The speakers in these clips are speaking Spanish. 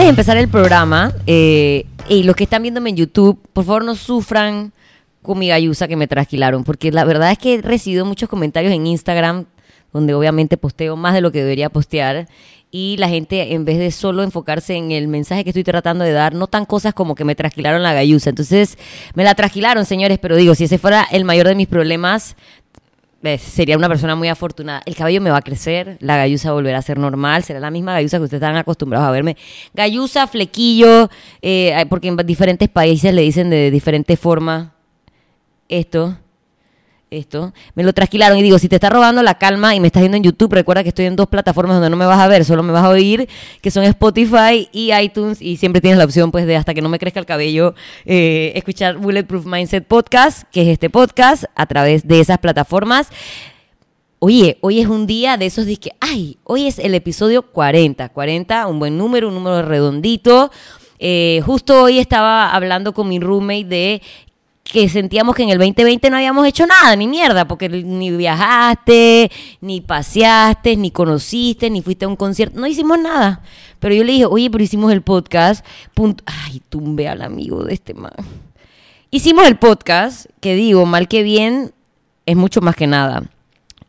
Antes de empezar el programa, eh, y los que están viéndome en YouTube, por favor no sufran con mi gallusa que me trasquilaron, porque la verdad es que he recibido muchos comentarios en Instagram, donde obviamente posteo más de lo que debería postear, y la gente en vez de solo enfocarse en el mensaje que estoy tratando de dar, notan cosas como que me trasquilaron la gallusa. Entonces, me la trasquilaron, señores, pero digo, si ese fuera el mayor de mis problemas, sería una persona muy afortunada. El cabello me va a crecer, la gallusa volverá a ser normal, será la misma gallusa que ustedes están acostumbrados a verme. Gallusa, flequillo, eh, porque en diferentes países le dicen de diferente forma esto esto, me lo trasquilaron y digo, si te está robando la calma y me estás viendo en YouTube, recuerda que estoy en dos plataformas donde no me vas a ver, solo me vas a oír, que son Spotify y iTunes y siempre tienes la opción pues de hasta que no me crezca el cabello, eh, escuchar Bulletproof Mindset Podcast, que es este podcast, a través de esas plataformas. Oye, hoy es un día de esos de que, ay, hoy es el episodio 40, 40, un buen número, un número redondito. Eh, justo hoy estaba hablando con mi roommate de que sentíamos que en el 2020 no habíamos hecho nada, ni mierda, porque ni viajaste, ni paseaste, ni conociste, ni fuiste a un concierto, no hicimos nada. Pero yo le dije, oye, pero hicimos el podcast. Ay, tumbe al amigo de este man. Hicimos el podcast, que digo, mal que bien, es mucho más que nada.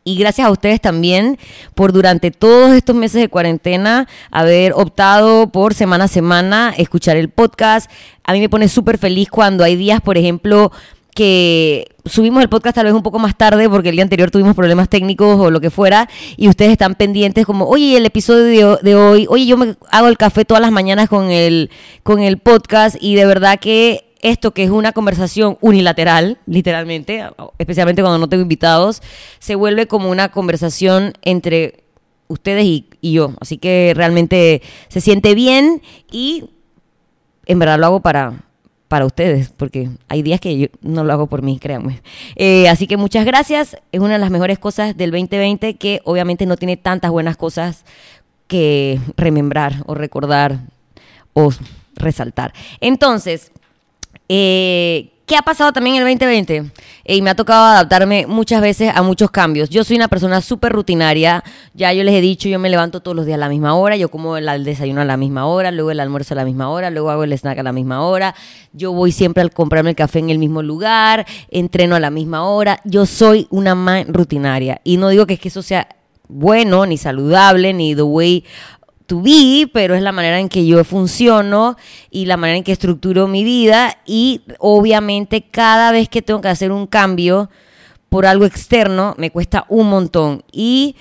Y gracias a ustedes también por durante todos estos meses de cuarentena haber optado por semana a semana escuchar el podcast. A mí me pone súper feliz cuando hay días, por ejemplo, que subimos el podcast tal vez un poco más tarde porque el día anterior tuvimos problemas técnicos o lo que fuera y ustedes están pendientes como, oye, el episodio de, hoy, oye, yo me hago el café todas las mañanas con el, con el podcast y de verdad que esto que es una conversación unilateral, literalmente, especialmente cuando no tengo invitados, se vuelve como una conversación entre ustedes y, yo. Así que realmente se siente bien y en verdad lo hago para, para ustedes, porque hay días que yo no lo hago por mí, créanme. Eh, así que muchas gracias. Es una de las mejores cosas del 2020 que obviamente no tiene tantas buenas cosas que remembrar o recordar o resaltar. Entonces, eh, ¿Qué ha pasado también en el 2020? y me ha tocado adaptarme muchas veces a muchos cambios. Yo soy una persona súper rutinaria. Ya yo les he dicho, yo me levanto todos los días a la misma hora. Yo como el, desayuno a la misma hora, luego el almuerzo a la misma hora, luego hago el snack a la misma hora. Yo voy siempre al comprarme el café en el mismo lugar, entreno a la misma hora. Yo soy una man rutinaria. Y no digo que es que eso sea bueno, ni saludable, ni the way to be, pero es la manera en que yo funciono y la manera en que estructuro mi vida y obviamente cada vez que tengo que hacer un cambio por algo externo me cuesta un montón. Y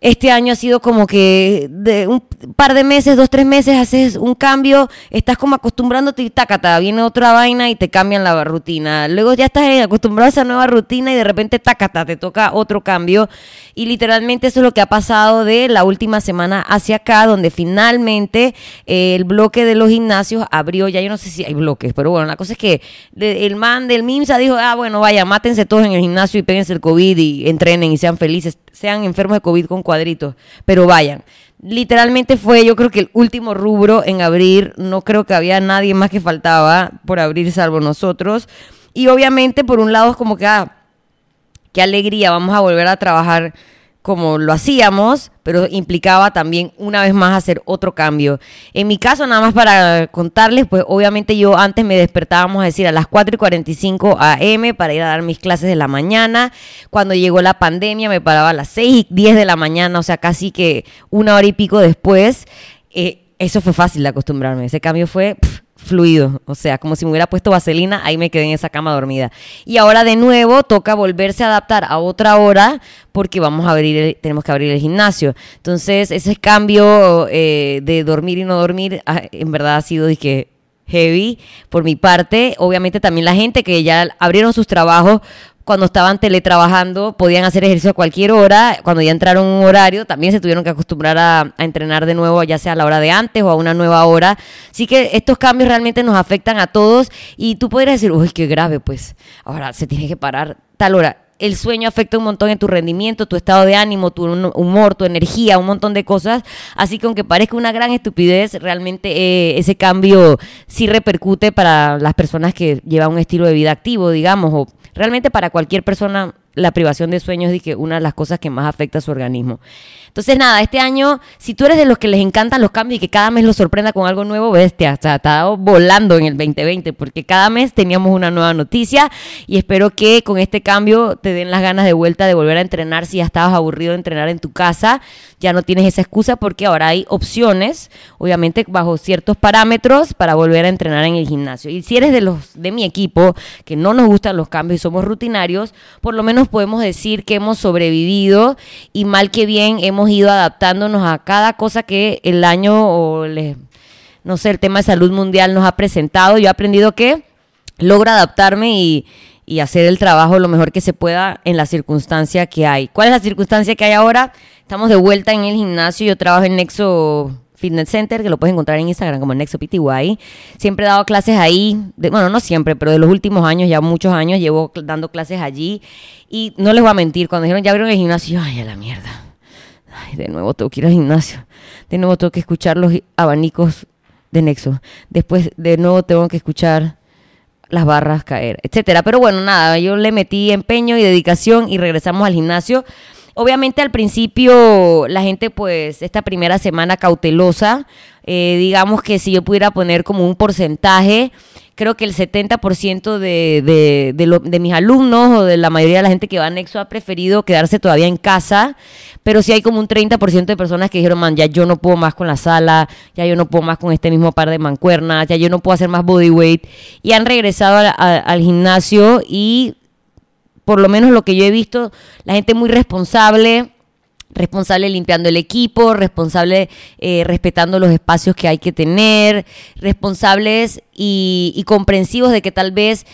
este año ha sido como que de un par de meses, dos, tres meses, haces un cambio, estás como acostumbrándote y tácata, viene otra vaina y te cambian la rutina. Luego ya estás acostumbrado a esa nueva rutina y de repente tácata, te toca otro cambio. Y literalmente eso es lo que ha pasado de la última semana hacia acá, donde finalmente eh, el bloque de los gimnasios abrió, ya yo no sé si hay bloques, pero bueno, la cosa es que el man del MIMSA dijo, ah, bueno, vaya, mátense todos en el gimnasio y péguense el COVID y entrenen y sean felices, sean enfermos de COVID con cuadritos, pero vayan. Literalmente fue, yo creo que el último rubro en abrir, no creo que había nadie más que faltaba por abrir salvo nosotros. Y obviamente, por un lado, es como que, ah, qué alegría, vamos a volver a trabajar como lo hacíamos, pero implicaba también una vez más hacer otro cambio. En mi caso, nada más para contarles, pues obviamente yo antes me despertábamos a decir a las 4 y 45 AM para ir a dar mis clases de la mañana. Cuando llegó la pandemia me paraba a las 6 y 10 de la mañana, o sea, casi que una hora y pico después. Eh, eso fue fácil de acostumbrarme. Ese cambio fue fluido, o sea, como si me hubiera puesto vaselina, ahí me quedé en esa cama dormida. Y ahora de nuevo toca volverse a adaptar a otra hora porque vamos a abrir, tenemos que abrir el gimnasio. Entonces, ese cambio eh, de dormir y no dormir, ah, en verdad ha sido que heavy por mi parte. Obviamente también la gente que ya abrieron sus trabajos cuando estaban teletrabajando podían hacer ejercicio a cualquier hora, cuando ya entraron un horario también se tuvieron que acostumbrar a, entrenar de nuevo, ya sea a la hora de antes o a una nueva hora. Así que estos cambios realmente nos afectan a todos y tú podrías decir, uy, qué grave, pues ahora se tiene que parar tal hora. El sueño afecta un montón en tu rendimiento, tu estado de ánimo, tu humor, tu energía, un montón de cosas. Así que aunque parezca una gran estupidez, realmente eh, ese cambio sí repercute para las personas que llevan un estilo de vida activo, digamos, o realmente para cualquier persona la privación de sueños es que una de las cosas que más afecta a su organismo. Entonces, nada, este año, si tú eres de los que les encantan los cambios y que cada mes los sorprenda con algo nuevo, bestia, o sea, está volando en el 2020, porque cada mes teníamos una nueva noticia y espero que con este cambio te den las ganas de vuelta de volver a entrenar si ya estabas aburrido de entrenar en tu casa, ya no tienes esa excusa porque ahora hay opciones, obviamente bajo ciertos parámetros para volver a entrenar en el gimnasio. Y si eres de los de mi equipo que no nos gustan los cambios y somos rutinarios, por lo menos podemos decir que hemos sobrevivido y mal que bien hemos ido adaptándonos a cada cosa que el año o no sé, el tema de salud mundial nos ha presentado. Yo he aprendido que logro adaptarme y, y hacer el trabajo lo mejor que se pueda en la circunstancia que hay. ¿Cuál es la circunstancia que hay ahora? Estamos de vuelta en el gimnasio. Yo trabajo en Nexo Fitness Center, que lo puedes encontrar en Instagram como Nexo PTY. Siempre he dado clases ahí, bueno, no siempre, pero de los últimos años, ya muchos años, llevo dando clases allí. Y no les voy a mentir, cuando dijeron ya abrieron el gimnasio, ay, a la mierda Ay, de nuevo tengo que ir al gimnasio. De nuevo tengo que escuchar los abanicos de Nexo. Después, de nuevo tengo que escuchar las barras caer, etcétera. Pero bueno, nada, yo le metí empeño y dedicación y regresamos al gimnasio. Obviamente al principio la gente pues esta primera semana cautelosa, eh, digamos que si yo pudiera poner como un porcentaje, creo que el 70% de, de, de, de, mis alumnos o de la mayoría de la gente que va a Nexo ha preferido quedarse todavía en casa, pero sí hay como un 30% de personas que dijeron, man, ya yo no puedo más con la sala, ya yo no puedo más con este mismo par de mancuernas, ya yo no puedo hacer más bodyweight, y han regresado al gimnasio y por lo menos lo que yo he visto, la gente muy responsable, responsable limpiando el equipo, responsable eh, respetando los espacios que hay que tener, responsables y, y, comprensivos de que tal vez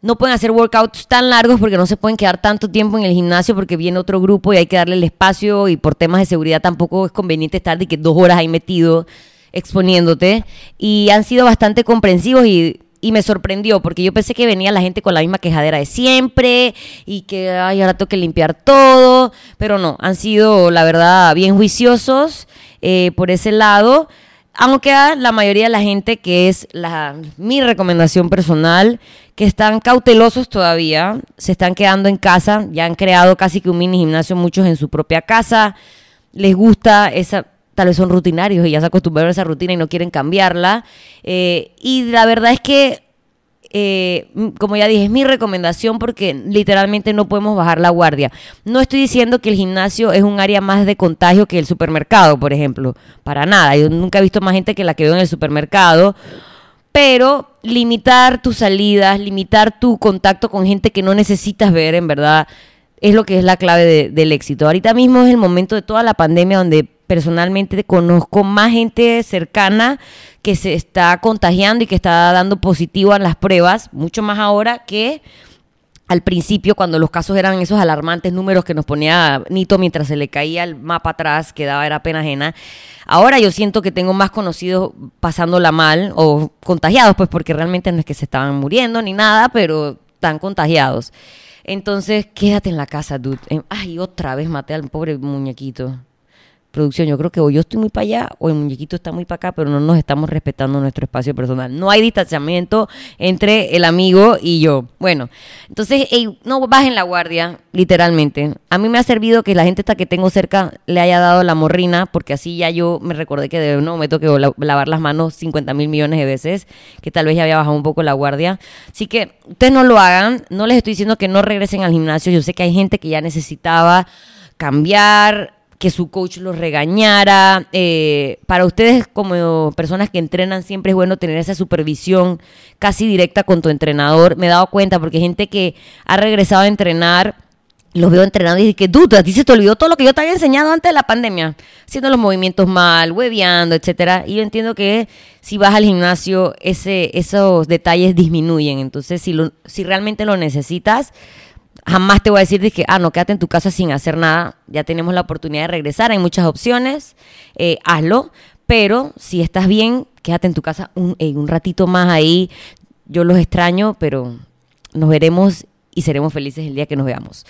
no pueden hacer workouts tan largos porque no se pueden quedar tanto tiempo en el gimnasio porque viene otro grupo y hay que darle el espacio y por temas de seguridad tampoco es conveniente estar de que dos horas ahí metido exponiéndote. Y han sido bastante comprensivos y y me sorprendió porque yo pensé que venía la gente con la misma quejadera de siempre y que ay, ahora tengo que limpiar todo, pero no, han sido la verdad bien juiciosos eh, por ese lado. Aunque la mayoría de la gente que es la, mi recomendación personal, que están cautelosos todavía, se están quedando en casa, ya han creado casi que un mini gimnasio muchos en su propia casa, les gusta esa, tal vez son rutinarios y ya se acostumbraron a esa rutina y no quieren cambiarla. Eh, y la verdad es que, eh, como ya dije, es mi recomendación porque literalmente no podemos bajar la guardia. No estoy diciendo que el gimnasio es un área más de contagio que el supermercado, por ejemplo. Para nada. Yo nunca he visto más gente que la que veo en el supermercado. Pero limitar tus salidas, limitar tu contacto con gente que no necesitas ver, en verdad, es lo que es la clave del éxito. Ahorita mismo es el momento de toda la pandemia donde personalmente conozco más gente cercana que se está contagiando y que está dando positivo a las pruebas, mucho más ahora que al principio cuando los casos eran esos alarmantes números que nos ponía Nito mientras se le caía el mapa atrás, que daba era pena ajena. Ahora yo siento que tengo más conocidos pasándola mal o contagiados, pues porque realmente no es que se estaban muriendo ni nada, pero están contagiados. Entonces, quédate en la casa, dude. Ay, otra vez maté al pobre muñequito producción. Yo creo que o yo estoy muy para allá o el muñequito está muy para acá, pero no nos estamos respetando nuestro espacio personal. No hay distanciamiento entre el amigo y yo. Bueno, entonces no bajen la guardia, literalmente. A mí me ha servido que la gente que tengo cerca le haya dado la morrina, porque así ya yo me recordé que de no me que lavar las manos 50 mil millones de veces, que tal vez ya había bajado un poco la guardia. Así que ustedes no lo hagan. No les estoy diciendo que no regresen al gimnasio. Yo sé que hay gente que ya necesitaba cambiar que su coach los regañara. Eh, para ustedes como personas que entrenan siempre es bueno tener esa supervisión casi directa con tu entrenador. Me he dado cuenta porque hay gente que ha regresado a entrenar, los veo entrenando y dicen que, duda, a ti se te olvidó todo lo que yo te había enseñado antes de la pandemia, haciendo los movimientos mal, hueveando, etcétera. Y yo entiendo que si vas al gimnasio, ese, esos detalles disminuyen. Entonces, si, lo, si realmente lo necesitas, jamás te voy a decir de que, ah, no, quédate en tu casa sin hacer nada. Ya tenemos la oportunidad de regresar, hay muchas opciones, eh, hazlo. Pero si estás bien, quédate en tu casa un, un ratito más ahí. Yo los extraño, pero nos veremos y seremos felices el día que nos veamos.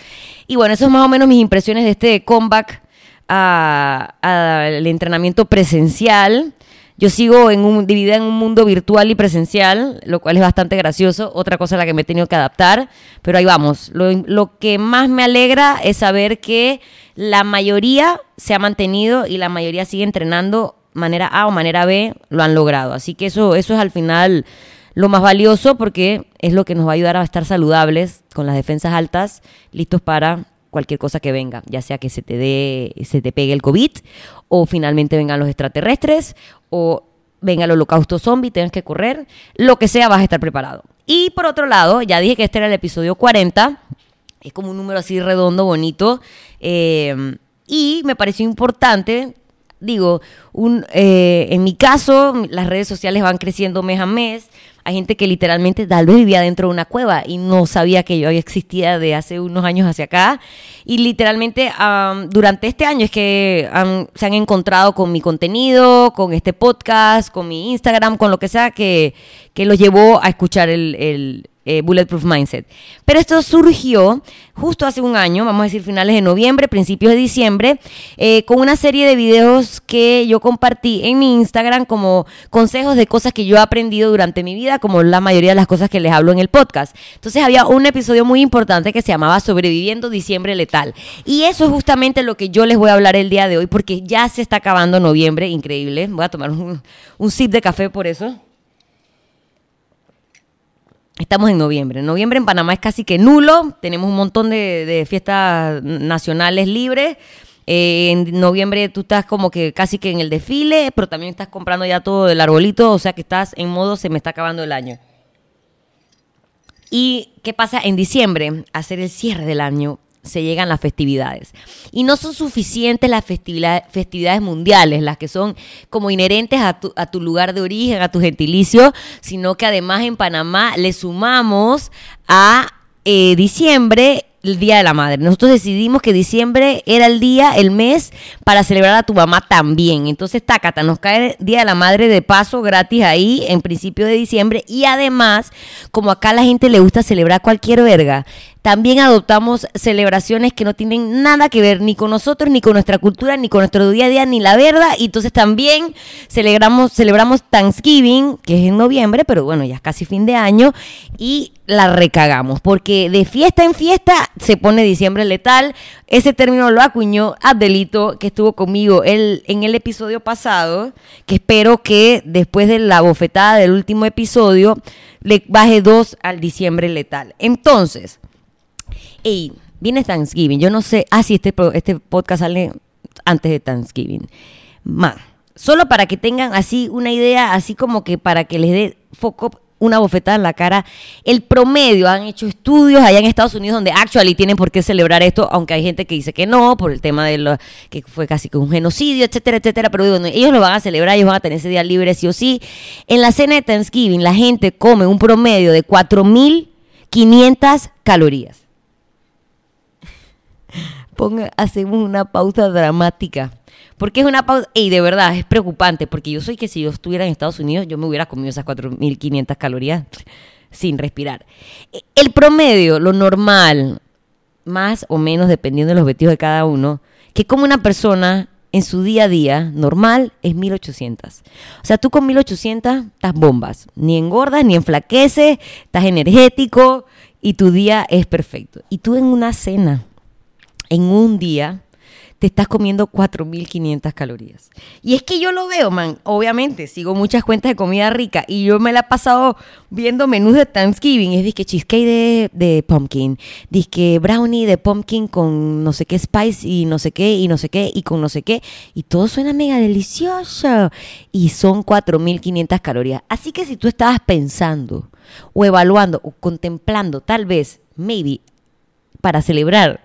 Y bueno, eso es más o menos mis impresiones de este comeback al entrenamiento presencial. Yo sigo en un, dividida en un mundo virtual y presencial, lo cual es bastante gracioso. Otra cosa a la que me he tenido que adaptar, pero ahí vamos. Lo, lo que más me alegra es saber que la mayoría se ha mantenido y la mayoría sigue entrenando manera A o manera B, lo han logrado. Así que eso, eso es al final lo más valioso porque es lo que nos va a ayudar a estar saludables con las defensas altas, listos para cualquier cosa que venga, ya sea que se te dé, se te pegue el COVID, o finalmente vengan los extraterrestres, o venga el holocausto zombie, tengas que correr, lo que sea, vas a estar preparado. Y por otro lado, ya dije que este era el episodio 40, es como un número así redondo, bonito, eh, y me pareció importante digo, un, eh, en mi caso, las redes sociales van creciendo mes a mes. Hay gente que literalmente tal vez vivía dentro de una cueva y no sabía que yo existía de hace unos años hacia acá. Y literalmente durante este año es que se han encontrado con mi contenido, con este podcast, con mi Instagram, con lo que sea que, que los llevó a escuchar el eh, Bulletproof Mindset. Pero esto surgió justo hace un año, vamos a decir finales de noviembre, principios de diciembre, eh, con una serie de videos que yo compartí en mi Instagram como consejos de cosas que yo he aprendido durante mi vida, como la mayoría de las cosas que les hablo en el podcast. Entonces había un episodio muy importante que se llamaba Sobreviviendo Diciembre Letal. Y eso es justamente lo que yo les voy a hablar el día de hoy, porque ya se está acabando noviembre, increíble. Voy a tomar un, un sip de café por eso. Estamos en noviembre. Noviembre en Panamá es casi que nulo. Tenemos un montón de, fiestas nacionales libres. Eh, en noviembre tú estás como que casi que en el desfile, pero también estás comprando ya todo el arbolito, o sea que estás en modo se me está acabando el año. ¿Y qué pasa en diciembre? Hacer el cierre del año se llegan las festividades. Y no son suficientes las festividades mundiales, las que son como inherentes a tu, a tu lugar de origen, a tu gentilicio, sino que además en Panamá le sumamos a eh, diciembre el Día de la Madre. Nosotros decidimos que diciembre era el día, el mes para celebrar a tu mamá también. Entonces, tácata, nos cae Día de la Madre de paso gratis ahí en principio de diciembre. Y además, como acá la gente le gusta celebrar cualquier verga, también adoptamos celebraciones que no tienen nada que ver ni con nosotros, ni con nuestra cultura, ni con nuestro día a día, ni la verdad. Y entonces también celebramos, celebramos Thanksgiving, que es en noviembre, pero bueno, ya es casi fin de año, y la recagamos, porque de fiesta en fiesta se pone diciembre letal. Ese término lo acuñó Adelito, que estuvo conmigo el, en el episodio pasado, que espero que después de la bofetada del último episodio le baje dos al diciembre letal. Entonces, Ey, viene Thanksgiving. Yo no sé. Ah, sí, este, este podcast sale antes de Thanksgiving. Ma, solo para que tengan así una idea, así como que para que les dé foco una bofetada en la cara. El promedio, han hecho estudios allá en Estados Unidos donde actually tienen por qué celebrar esto, aunque hay gente que dice que no, por el tema de lo que fue casi que un genocidio, etcétera, etcétera. Pero bueno, ellos lo van a celebrar, ellos van a tener ese día libre sí o sí. En la cena de Thanksgiving, la gente come un promedio de 4.500 calorías ponga, hacemos una pausa dramática. Porque es una pausa, y de verdad es preocupante, porque yo soy que si yo estuviera en Estados Unidos, yo me hubiera comido esas 4.500 calorías sin respirar. E, el promedio, lo normal, más o menos dependiendo de los objetivos de cada uno, que como una persona en su día a día normal es 1800. O sea, tú con 1800 estás bombas, ni engordas, ni enflaqueces, estás energético y tu día es perfecto. Y tú en una cena en un día te estás comiendo 4.500 calorías. Y es que yo lo veo, man. Obviamente, sigo muchas cuentas de comida rica y yo me la he pasado viendo menús de Thanksgiving. Es disque cheesecake de, de pumpkin, disque brownie de pumpkin con no sé qué spice y no sé qué y no sé qué y con no sé qué. Y todo suena mega delicioso. Y son 4.500 calorías. Así que si tú estabas pensando o evaluando o contemplando, tal vez, maybe, para celebrar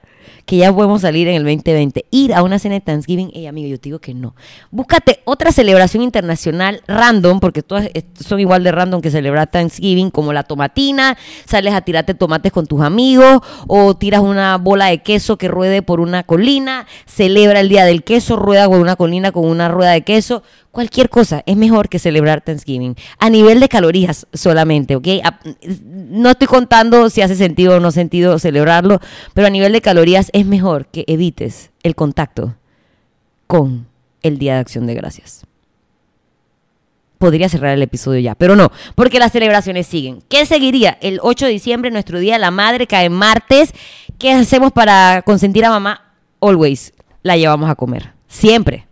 que ya podemos salir en el 2020. Ir a una cena de Thanksgiving, hey amigo, yo te digo que no. Búscate otra celebración internacional random, porque todas son igual de random que celebrar Thanksgiving, como la tomatina, sales a tirarte tomates con tus amigos, o tiras una bola de queso que ruede por una colina, celebra el día del queso, rueda por una colina con una rueda de queso cualquier cosa es mejor que celebrar Thanksgiving. A nivel de calorías solamente, ¿ok? No estoy contando si hace sentido o no sentido celebrarlo, pero a nivel de calorías mejor que evites el contacto con el Día de Acción de Gracias. podría cerrar el episodio ya, pero no, porque las celebraciones siguen. ¿Qué seguiría? El 8 de diciembre, nuestro Día de la Madre, cae martes. ¿Qué hacemos para consentir a mamá? Always la llevamos a comer, siempre.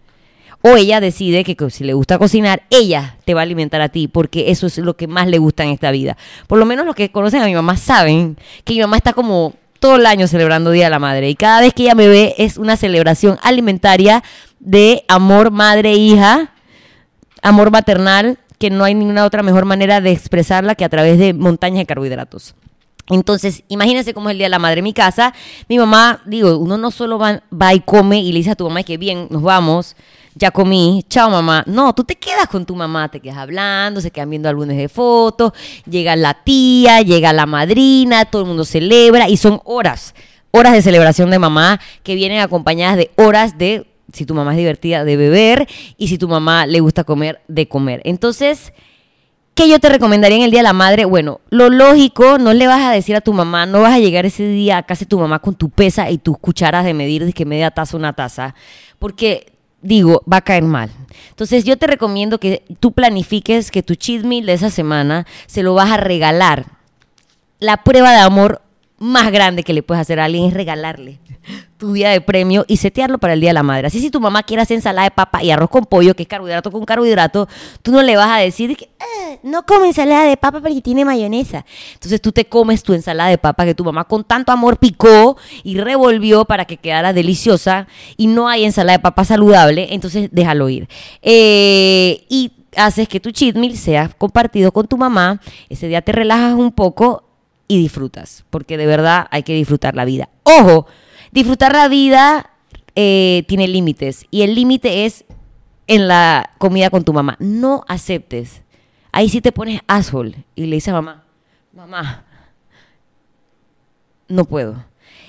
O ella decide que si le gusta cocinar, ella te va a alimentar a ti, porque eso es lo que más le gusta en esta vida. Por lo menos los que conocen a mi mamá saben que mi mamá está como todo el año celebrando Día de la Madre. Y cada vez que ella me ve es una celebración alimentaria de amor madre-hija, amor maternal, que no hay ninguna otra mejor manera de expresarla que a través de montañas de carbohidratos. Entonces, imagínense cómo es el Día de la Madre en mi casa. Mi mamá, digo, uno no solo va, va y come y le dice a tu mamá que bien, nos vamos, ya comí, chao mamá. No, tú te quedas con tu mamá, te quedas hablando, se quedan viendo álbumes de fotos, llega la tía, llega la madrina, todo el mundo celebra y son horas, horas de celebración de mamá que vienen acompañadas de horas de, si tu mamá es divertida, de beber y si tu mamá le gusta comer, de comer. Entonces... ¿Qué yo te recomendaría en el Día de la Madre? Bueno, lo lógico, no le vas a decir a tu mamá, no vas a llegar ese día a casa de tu mamá con tu pesa y tus cucharas de medir de que media taza una taza, porque digo, va a caer mal. Entonces yo te recomiendo que tú planifiques que tu cheat meal de esa semana se lo vas a regalar. La prueba de amor más grande que le puedes hacer a alguien es regalarle tu día de premio y setearlo para el Día de la Madre. Así si tu mamá quiere hacer ensalada de papa y arroz con pollo, que es carbohidrato con carbohidrato, tú no le vas a decir que ah, no come ensalada de papa porque tiene mayonesa. Entonces tú te comes tu ensalada de papa que tu mamá con tanto amor picó y revolvió para que quedara deliciosa y no hay ensalada de papa saludable, entonces déjalo ir. Eh, y haces que tu cheat meal sea compartido con tu mamá, ese día te relajas un poco y disfrutas, porque de verdad hay que disfrutar la vida. Ojo, disfrutar la vida eh, tiene límites y el límite es en la comida con tu mamá. No aceptes. Ahí sí te pones asshole y le dices a mamá, mamá, no puedo.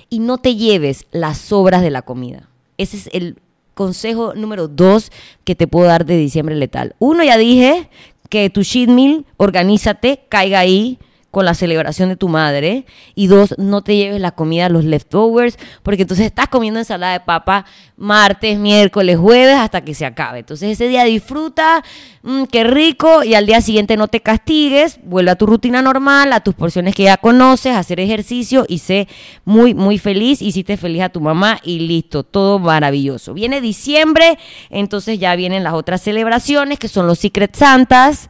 Y no te lleves las sobras de la comida. Ese es el consejo número dos que te puedo dar de diciembre letal. Uno, ya dije que tu cheat meal, organízate, caiga ahí con la celebración de tu madre. Y dos, no te lleves la comida, los leftovers, porque entonces estás comiendo ensalada de papa martes, miércoles, jueves, hasta que se acabe. Entonces ese día disfruta, mm, qué rico, y al día siguiente no te castigues, vuelve a tu rutina normal, a tus porciones que ya conoces, hacer ejercicio y sé muy, muy feliz. Hiciste feliz a tu mamá y listo, todo maravilloso. Viene diciembre, entonces ya vienen las otras celebraciones, que son los Secret Santas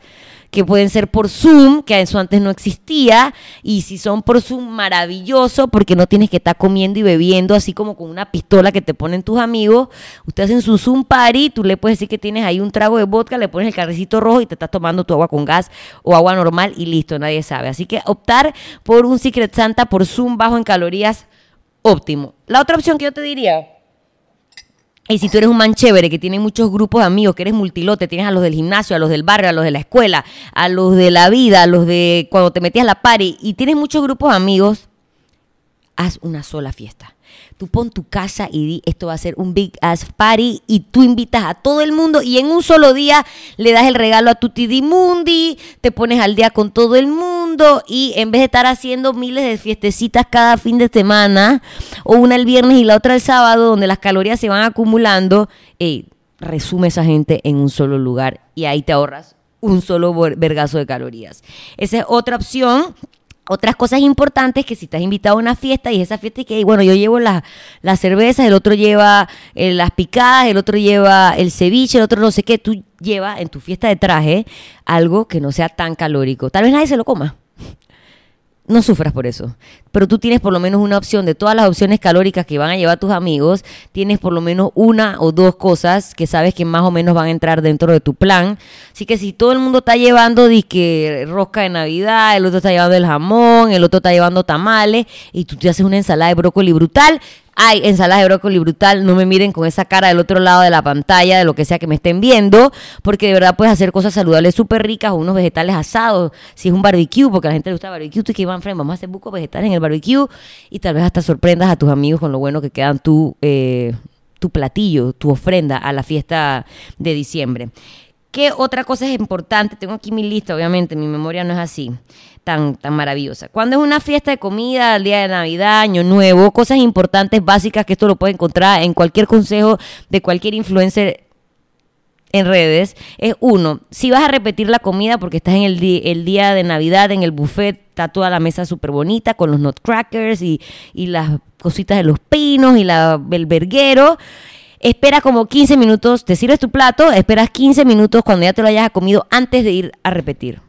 que pueden ser por Zoom, que eso antes no existía, y si son por Zoom, maravilloso, porque no tienes que estar comiendo y bebiendo así como con una pistola que te ponen tus amigos. Ustedes hacen su Zoom party, tú le puedes decir que tienes ahí un trago de vodka, le pones el carrecito rojo y te estás tomando tu agua con gas o agua normal y listo, nadie sabe. Así que optar por un Secret Santa por Zoom bajo en calorías, óptimo. La otra opción que yo te diría y si tú eres un man chévere que tiene muchos grupos de amigos, que eres multilote, tienes a los del gimnasio, a los del barrio, a los de la escuela, a los de la vida, a los de cuando te metías la party, y tienes muchos grupos de amigos, haz una sola fiesta. Tú pon tu casa y di, esto va a ser un big ass party y tú invitas a todo el mundo y en un solo día le das el regalo a tu Mundi, te pones al día con todo el mundo y en vez de estar haciendo miles de fiestecitas cada fin de semana o una el viernes y la otra el sábado donde las calorías se van acumulando, resume esa gente en un solo lugar y ahí te ahorras un solo vergazo de calorías. Esa es otra opción otras cosas importantes que si estás invitado a una fiesta y esa fiesta y que, bueno, yo llevo las la cervezas, el otro lleva eh, las picadas, el otro lleva el ceviche, el otro no sé qué, tú llevas en tu fiesta de traje algo que no sea tan calórico. Tal vez nadie se lo coma no sufras por eso. Pero tú tienes por lo menos una opción de todas las opciones calóricas que van a llevar tus amigos, tienes por lo menos una o dos cosas que sabes que más o menos van a entrar dentro de tu plan. Así que si todo el mundo está llevando que rosca de Navidad, el otro está llevando el jamón, el otro está llevando tamales y tú te haces una ensalada de brócoli brutal, hay ensalada de brócoli brutal, no me miren con esa cara del otro lado de la pantalla, de lo que sea que me estén viendo, porque de verdad puedes hacer cosas saludables súper ricas unos vegetales asados, si es un barbecue, porque a la gente le gusta el barbecue, tú que van, vamos a hacer buco vegetales en el barbecue y tal vez hasta sorprendas a tus amigos con lo bueno que quedan tu, eh, tu platillo, tu ofrenda a la fiesta de diciembre. ¿Qué otra cosa es importante? Tengo aquí mi lista, obviamente, mi memoria no es así tan, tan maravillosa. Cuando es una fiesta de comida, el día de Navidad, Año Nuevo, cosas importantes, básicas, que esto lo puede encontrar en cualquier consejo de cualquier influencer en redes es uno, si vas a repetir la comida porque estás en el, día de Navidad en el buffet, está toda la mesa súper bonita con los nutcrackers y, y las cositas de los pinos y la, el verguero. Espera como 15 minutos, te sirves tu plato, esperas 15 minutos cuando ya te lo hayas comido antes de ir a repetir.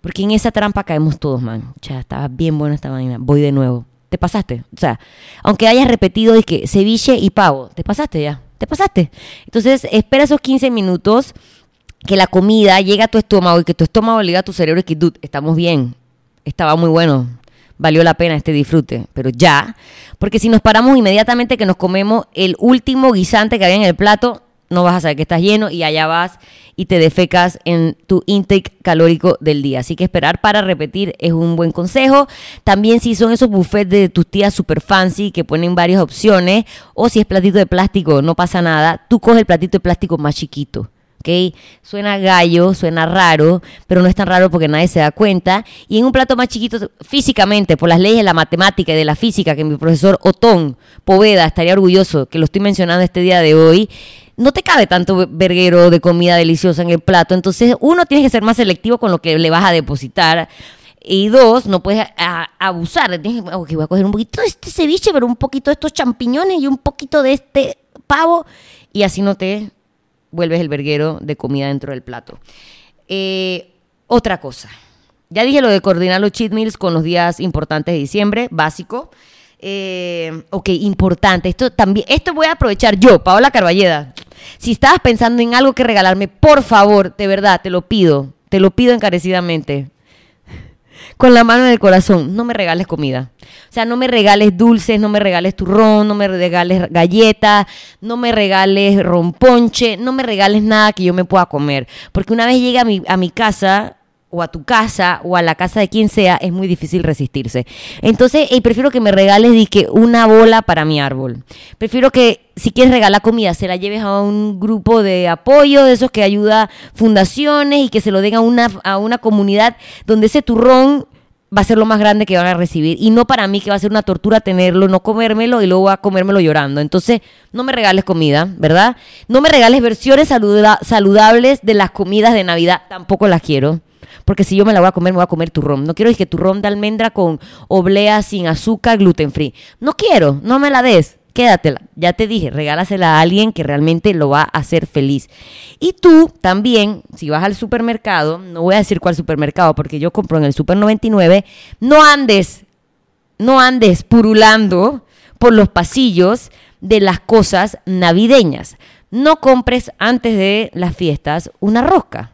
Porque en esa trampa caemos todos, man. Ya estaba bien buena esta vaina. Voy de nuevo. ¿Te pasaste? O sea, aunque hayas repetido es que ceviche y pavo, ¿te pasaste ya? ¿Te pasaste? Entonces, espera esos 15 minutos que la comida llegue a tu estómago y que tu estómago le diga a tu cerebro que, dude, estamos bien. Estaba muy bueno. Valió la pena este disfrute. Pero ya. Porque si nos paramos inmediatamente que nos comemos el último guisante que había en el plato, no vas a saber que estás lleno y allá vas y te defecas en tu intake calórico del día. Así que esperar para repetir es un buen consejo. También si son esos buffets de tus tías super fancy que ponen varias opciones o si es platito de plástico, no pasa nada. Tú coges el platito de plástico más chiquito. ¿Ok? Suena gallo, suena raro, pero no es tan raro porque nadie se da cuenta. Y en un plato más chiquito, físicamente, por las leyes de la matemática y de la física, que mi profesor Otón Poveda estaría orgulloso que lo estoy mencionando este día de hoy, no te cabe tanto verguero de comida deliciosa en el plato. Entonces, uno, tiene que ser más selectivo con lo que le vas a depositar. Y dos, no puedes a- abusar. Tienes que, ok, voy a coger un poquito de este ceviche, pero un poquito de estos champiñones y un poquito de este pavo. Y así no te vuelves el verguero de comida dentro del plato. Eh, otra cosa. Ya dije lo de coordinar los cheat meals con los días importantes de diciembre, básico. Eh, ok, importante. Esto también, esto voy a aprovechar yo, Paola Carballeda. Si estabas pensando en algo que regalarme, por favor, de verdad, te lo pido, te lo pido encarecidamente con la mano en el corazón, no me regales comida. O sea, no me regales dulces, no me regales turrón, no me regales galletas, no me regales romponche, no me regales nada que yo me pueda comer. Porque una vez llegue a mi, a mi casa, o a tu casa, o a la casa de quien sea, es muy difícil resistirse. Entonces, eh, prefiero que me regales dizque, una bola para mi árbol. Prefiero que, si quieres regalar comida, se la lleves a un grupo de apoyo, de esos que ayuda fundaciones, y que se lo den a una, a una comunidad donde ese turrón va a ser lo más grande que van a recibir y no para mí que va a ser una tortura tenerlo, no comérmelo y luego a comérmelo llorando. Entonces, no me regales comida, ¿verdad? No me regales versiones saluda- saludables de las comidas de Navidad, tampoco las quiero. Porque si yo me la voy a comer, me voy a comer turrón. No quiero que turrón de almendra con oblea sin azúcar, gluten free. No quiero, no me la des. Quédatela. Ya te dije, regálasela a alguien que realmente lo va a hacer feliz. Y tú también, si vas al supermercado, no voy a decir cuál supermercado, porque yo compro en el Super 99, no andes, no andes purulando por los pasillos de las cosas navideñas. No compres antes de las fiestas una rosca.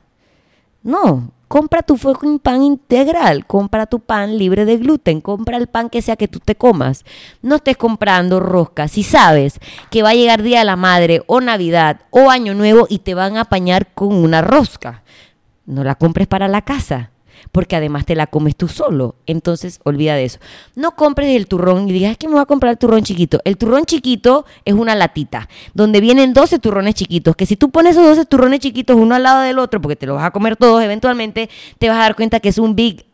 No, compra tu fucking pan integral, compra tu pan libre de gluten, compra el pan que sea que tú te comas. No estés comprando rosca. Si sabes que va a llegar Día de la Madre o Navidad o Año Nuevo y te van a apañar con una rosca, no la compres para la casa. Porque además te la comes tú solo. Entonces, olvida de eso. No compres el turrón y digas, es que me voy a comprar el turrón chiquito. El turrón chiquito es una latita, donde vienen 12 turrones chiquitos. Que si tú pones esos 12 turrones chiquitos uno al lado del otro, porque te los vas a comer todos eventualmente, te vas a dar cuenta que es un big,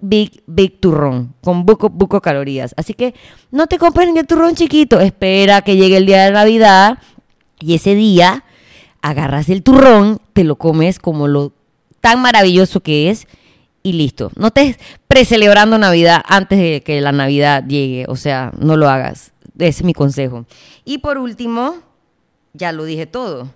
big, big turrón. Con buco, buco calorías. Así que no te compres ni el turrón chiquito. Espera que llegue el día de Navidad y ese día agarras el turrón, te lo comes como lo tan maravilloso que es y listo. No estés precelebrando Navidad antes de que la Navidad llegue. O sea, no lo hagas. Ese es mi consejo. Y por último, ya lo dije todo.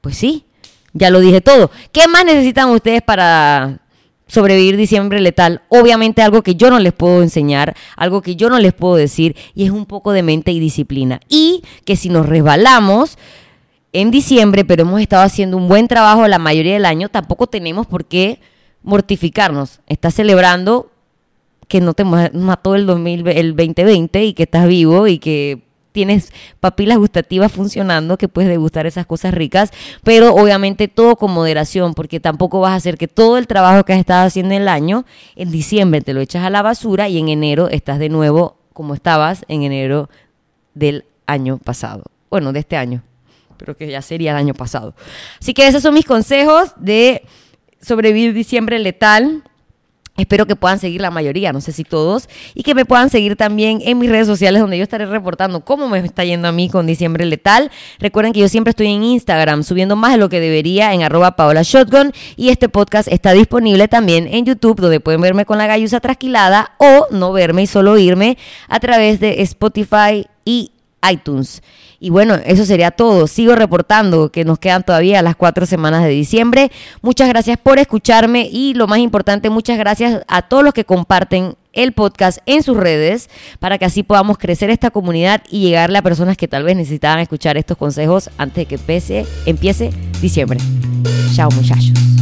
Pues sí, ya lo dije todo. ¿Qué más necesitan ustedes para sobrevivir diciembre letal? Obviamente algo que yo no les puedo enseñar, algo que yo no les puedo decir, y es un poco de mente y disciplina. Y que si nos resbalamos en diciembre, pero hemos estado haciendo un buen trabajo la mayoría del año, tampoco tenemos por qué mortificarnos. Estás celebrando que no te ma- mató el, 2000, el 2020 y que estás vivo y que tienes papilas gustativas funcionando, que puedes degustar esas cosas ricas, pero obviamente todo con moderación, porque tampoco vas a hacer que todo el trabajo que has estado haciendo en el año, en diciembre te lo echas a la basura y en enero estás de nuevo como estabas en enero del año pasado. Bueno, de este año, pero que ya sería el año pasado. Así que esos son mis consejos de sobrevivir diciembre letal. Espero que puedan seguir la mayoría, no sé si todos, y que me puedan seguir también en mis redes sociales donde yo estaré reportando cómo me está yendo a mí con diciembre letal. Recuerden que yo siempre estoy en Instagram subiendo más de lo que debería en arroba Paola Shotgun y este podcast está disponible también en YouTube donde pueden verme con la gallusa trasquilada o no verme y solo oírme a través de Spotify y iTunes. Y bueno, eso sería todo. Sigo reportando que nos quedan todavía las cuatro semanas de diciembre. Muchas gracias por escucharme y lo más importante, muchas gracias a todos los que comparten el podcast en sus redes para que así podamos crecer esta comunidad y llegarle a personas que tal vez necesitaban escuchar estos consejos antes de que empiece, empiece diciembre. Chao muchachos.